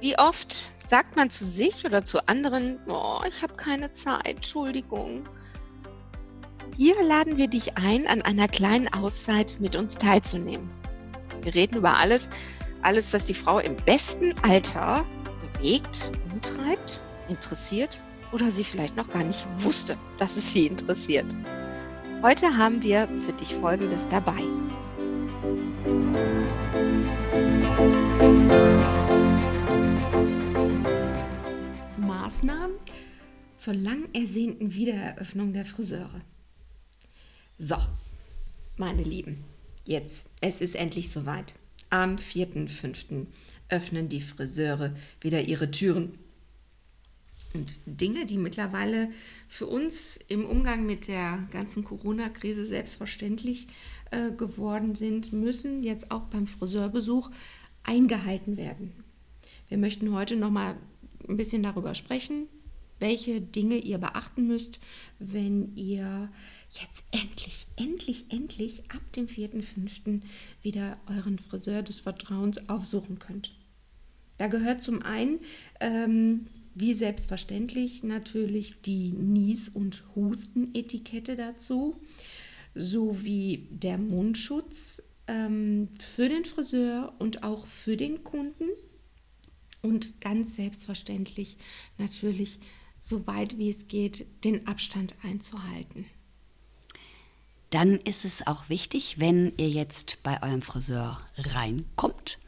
Wie oft sagt man zu sich oder zu anderen, oh, ich habe keine Zeit, Entschuldigung. Hier laden wir dich ein, an einer kleinen Auszeit mit uns teilzunehmen. Wir reden über alles, alles, was die Frau im besten Alter bewegt, umtreibt, interessiert oder sie vielleicht noch gar nicht wusste, dass es sie interessiert. Heute haben wir für dich Folgendes dabei. Zur lang ersehnten Wiedereröffnung der Friseure. So, meine Lieben, jetzt, es ist endlich soweit. Am 4.5. öffnen die Friseure wieder ihre Türen. Und Dinge, die mittlerweile für uns im Umgang mit der ganzen Corona-Krise selbstverständlich äh, geworden sind, müssen jetzt auch beim Friseurbesuch eingehalten werden. Wir möchten heute noch mal ein bisschen darüber sprechen, welche Dinge ihr beachten müsst, wenn ihr jetzt endlich, endlich, endlich ab dem 4.5. wieder euren Friseur des Vertrauens aufsuchen könnt. Da gehört zum einen, ähm, wie selbstverständlich, natürlich die Nies- und Hustenetikette dazu, sowie der Mundschutz ähm, für den Friseur und auch für den Kunden. Und ganz selbstverständlich natürlich, so weit wie es geht, den Abstand einzuhalten dann ist es auch wichtig, wenn ihr jetzt bei eurem Friseur reinkommt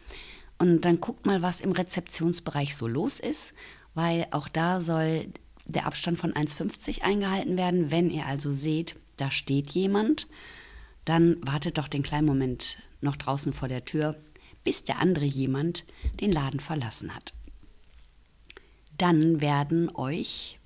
und dann guckt mal, was im Rezeptionsbereich so los ist, weil auch da soll der Abstand von 1,50 eingehalten werden. Wenn ihr also seht, da steht jemand, dann wartet doch den kleinen Moment noch draußen vor der Tür, bis der andere jemand den Laden verlassen hat. Dann werden euch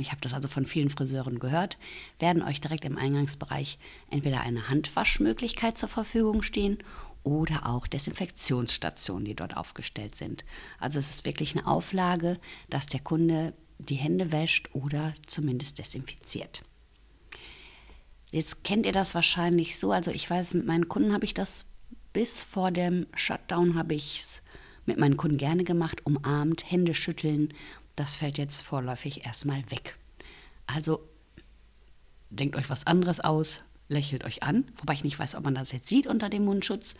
ich habe das also von vielen Friseuren gehört, werden euch direkt im Eingangsbereich entweder eine Handwaschmöglichkeit zur Verfügung stehen oder auch Desinfektionsstationen, die dort aufgestellt sind. Also es ist wirklich eine Auflage, dass der Kunde die Hände wäscht oder zumindest desinfiziert. Jetzt kennt ihr das wahrscheinlich so, also ich weiß, mit meinen Kunden habe ich das bis vor dem Shutdown habe ich es mit meinen Kunden gerne gemacht, umarmt, Hände schütteln das fällt jetzt vorläufig erstmal weg. Also denkt euch was anderes aus, lächelt euch an, wobei ich nicht weiß, ob man das jetzt sieht unter dem Mundschutz.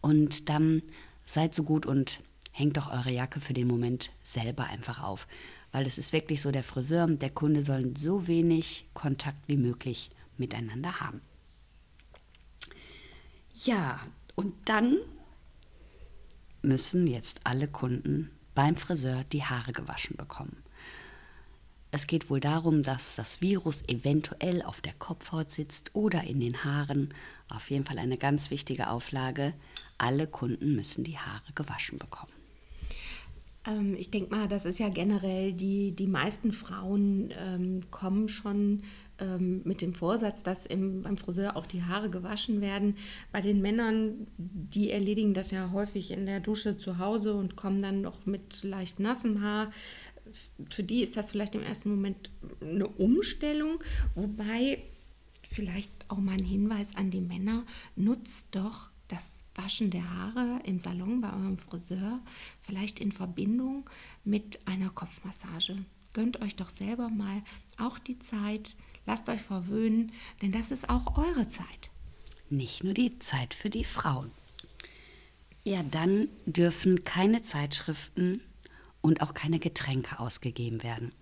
Und dann seid so gut und hängt doch eure Jacke für den Moment selber einfach auf. Weil es ist wirklich so, der Friseur und der Kunde sollen so wenig Kontakt wie möglich miteinander haben. Ja, und dann müssen jetzt alle Kunden beim Friseur die Haare gewaschen bekommen. Es geht wohl darum, dass das Virus eventuell auf der Kopfhaut sitzt oder in den Haaren. Auf jeden Fall eine ganz wichtige Auflage. Alle Kunden müssen die Haare gewaschen bekommen. Ähm, ich denke mal, das ist ja generell, die, die meisten Frauen ähm, kommen schon ähm, mit dem Vorsatz, dass im, beim Friseur auch die Haare gewaschen werden. Bei den Männern, die erledigen das ja häufig in der Dusche zu Hause und kommen dann noch mit leicht nassem Haar. Für die ist das vielleicht im ersten Moment eine Umstellung, wobei vielleicht auch mal ein Hinweis an die Männer, nutzt doch das Waschen der Haare im Salon bei eurem Friseur vielleicht in Verbindung mit einer Kopfmassage. Gönnt euch doch selber mal auch die Zeit, lasst euch verwöhnen, denn das ist auch eure Zeit. Nicht nur die Zeit für die Frauen. Ja, dann dürfen keine Zeitschriften und auch keine Getränke ausgegeben werden.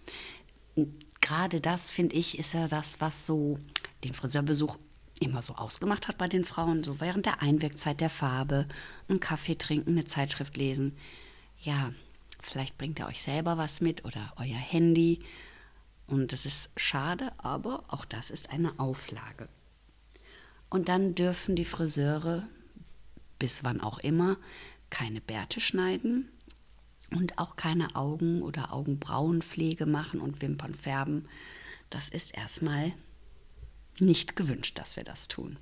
Gerade das, finde ich, ist ja das, was so den Friseurbesuch immer so ausgemacht hat bei den Frauen, so während der Einwirkzeit der Farbe, einen Kaffee trinken, eine Zeitschrift lesen. Ja, vielleicht bringt ihr euch selber was mit oder euer Handy. Und das ist schade, aber auch das ist eine Auflage. Und dann dürfen die Friseure, bis wann auch immer, keine Bärte schneiden. Und auch keine Augen- oder Augenbrauenpflege machen und Wimpern färben. Das ist erstmal nicht gewünscht, dass wir das tun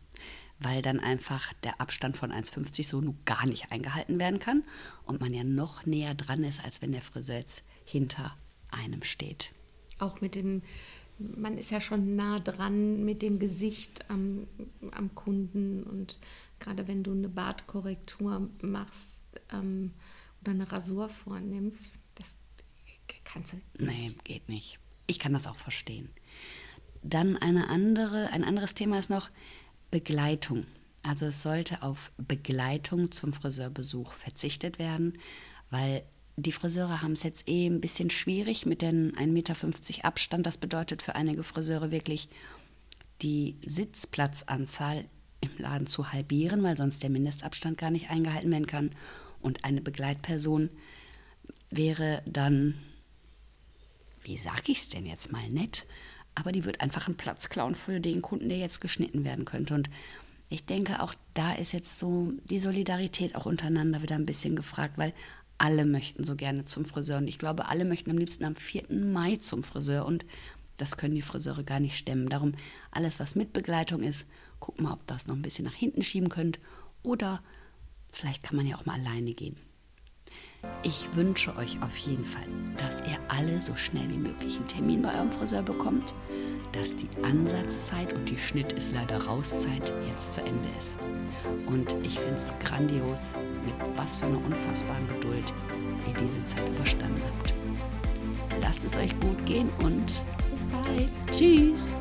weil dann einfach der Abstand von 1,50 so gar nicht eingehalten werden kann und man ja noch näher dran ist, als wenn der Friseur jetzt hinter einem steht. Auch mit dem man ist ja schon nah dran mit dem Gesicht am, am Kunden und gerade wenn du eine Bartkorrektur machst ähm, oder eine Rasur vornimmst, das kannst du. Nicht. Nee, geht nicht. Ich kann das auch verstehen. Dann eine andere, ein anderes Thema ist noch Begleitung. Also es sollte auf Begleitung zum Friseurbesuch verzichtet werden, weil die Friseure haben es jetzt eh ein bisschen schwierig mit den 1,50 Meter Abstand. Das bedeutet für einige Friseure wirklich, die Sitzplatzanzahl im Laden zu halbieren, weil sonst der Mindestabstand gar nicht eingehalten werden kann. Und eine Begleitperson wäre dann, wie sage ich es denn jetzt mal nett, aber die wird einfach einen Platz klauen für den Kunden, der jetzt geschnitten werden könnte. Und ich denke, auch da ist jetzt so die Solidarität auch untereinander wieder ein bisschen gefragt, weil alle möchten so gerne zum Friseur. Und ich glaube, alle möchten am liebsten am 4. Mai zum Friseur. Und das können die Friseure gar nicht stemmen. Darum alles, was mit Begleitung ist, guck mal, ob das noch ein bisschen nach hinten schieben könnt. Oder vielleicht kann man ja auch mal alleine gehen. Ich wünsche euch auf jeden Fall, dass ihr alle so schnell wie möglich einen Termin bei eurem Friseur bekommt, dass die Ansatzzeit und die Schnitt ist leider Rauszeit jetzt zu Ende ist. Und ich finde es grandios, mit was für einer unfassbaren Geduld ihr diese Zeit überstanden habt. Lasst es euch gut gehen und bis bald. Tschüss.